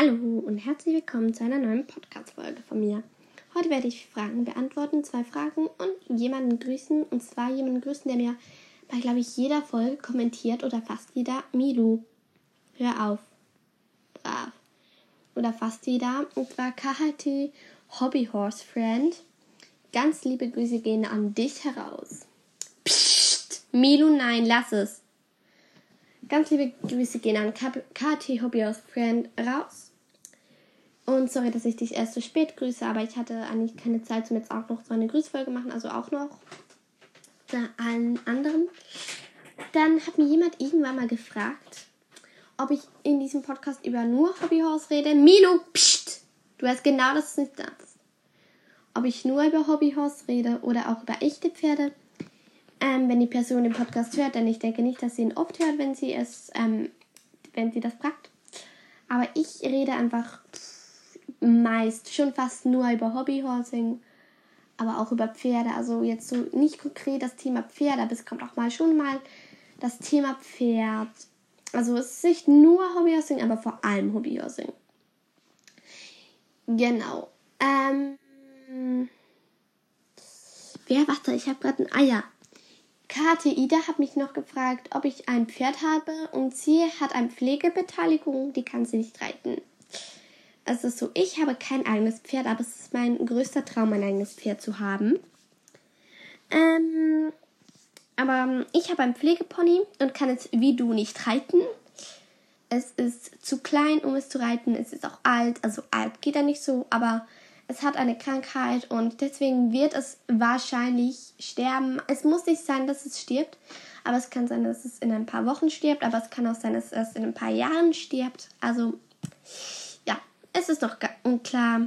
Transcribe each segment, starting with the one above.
Hallo und herzlich willkommen zu einer neuen Podcast-Folge von mir. Heute werde ich Fragen beantworten, zwei Fragen und jemanden grüßen. Und zwar jemanden grüßen, der mir bei, glaube ich, jeder Folge kommentiert oder fast jeder. Milu, hör auf. Brav. Oder fast jeder. Und zwar KHT Hobby Horse Friend. Ganz liebe Grüße gehen an dich heraus. Psst, Milu, nein, lass es. Ganz liebe Grüße gehen an KT Hobby Friend raus. Und sorry, dass ich dich erst so spät grüße, aber ich hatte eigentlich keine Zeit, um jetzt auch noch so eine Grüßfolge machen, also auch noch allen anderen. Dann hat mir jemand irgendwann mal gefragt, ob ich in diesem Podcast über nur Hobbyhorse rede. Milo, pst! Du weißt genau, dass es nicht darfst. Ob ich nur über Hobbyhorse rede oder auch über echte Pferde. Ähm, wenn die Person den Podcast hört, denn ich denke nicht, dass sie ihn oft hört, wenn sie es, ähm, wenn sie das fragt. Aber ich rede einfach meist schon fast nur über Hobbyhorsing, aber auch über Pferde. Also jetzt so nicht konkret das Thema Pferde, aber es kommt auch mal schon mal das Thema Pferd. Also es ist nicht nur Hobbyhorsing, aber vor allem Hobbyhorsing. Genau. Ähm, wer, warte, ich habe gerade ein Eier. Kate Ida hat mich noch gefragt, ob ich ein Pferd habe und sie hat eine Pflegebeteiligung, die kann sie nicht reiten. Ist so, ich habe kein eigenes Pferd, aber es ist mein größter Traum, ein eigenes Pferd zu haben. Ähm, aber ich habe ein Pflegepony und kann es wie du nicht reiten. Es ist zu klein, um es zu reiten. Es ist auch alt, also alt geht er nicht so, aber es hat eine Krankheit und deswegen wird es wahrscheinlich sterben. Es muss nicht sein, dass es stirbt, aber es kann sein, dass es in ein paar Wochen stirbt, aber es kann auch sein, dass es in ein paar Jahren stirbt. Also es ist noch unklar,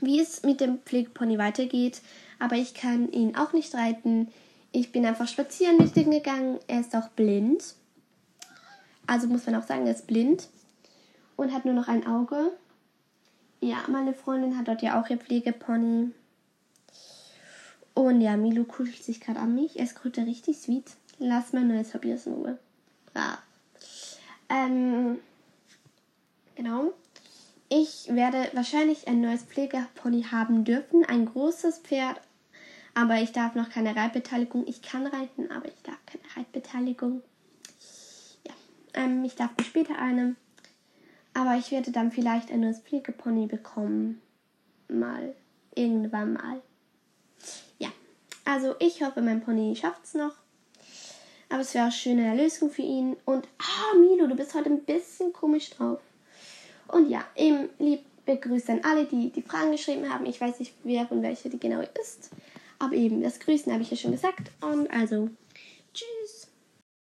wie es mit dem Pflegepony weitergeht, aber ich kann ihn auch nicht reiten. Ich bin einfach spazieren mit ihm gegangen. Er ist auch blind. Also muss man auch sagen, er ist blind und hat nur noch ein Auge. Ja, meine Freundin hat dort ja auch ihr Pflegepony. Und ja, Milo kuschelt sich gerade an mich. Er ist richtig sweet. Lass mein neues Hobby aus Ruhe. Brav. Ähm, genau. Ich werde wahrscheinlich ein neues Pflegepony haben dürfen, ein großes Pferd, aber ich darf noch keine Reitbeteiligung. Ich kann reiten, aber ich darf keine Reitbeteiligung. Ja, ähm, ich darf später eine, aber ich werde dann vielleicht ein neues Pflegepony bekommen. Mal, irgendwann mal. Ja, also ich hoffe, mein Pony schafft es noch. Aber es wäre auch schöne Erlösung für ihn. Und, ah, Milo, du bist heute ein bisschen komisch drauf. Und ja, eben liebe Grüße an alle, die die Fragen geschrieben haben. Ich weiß nicht, wer und welche die genau ist. Aber eben, das Grüßen habe ich ja schon gesagt. Und also,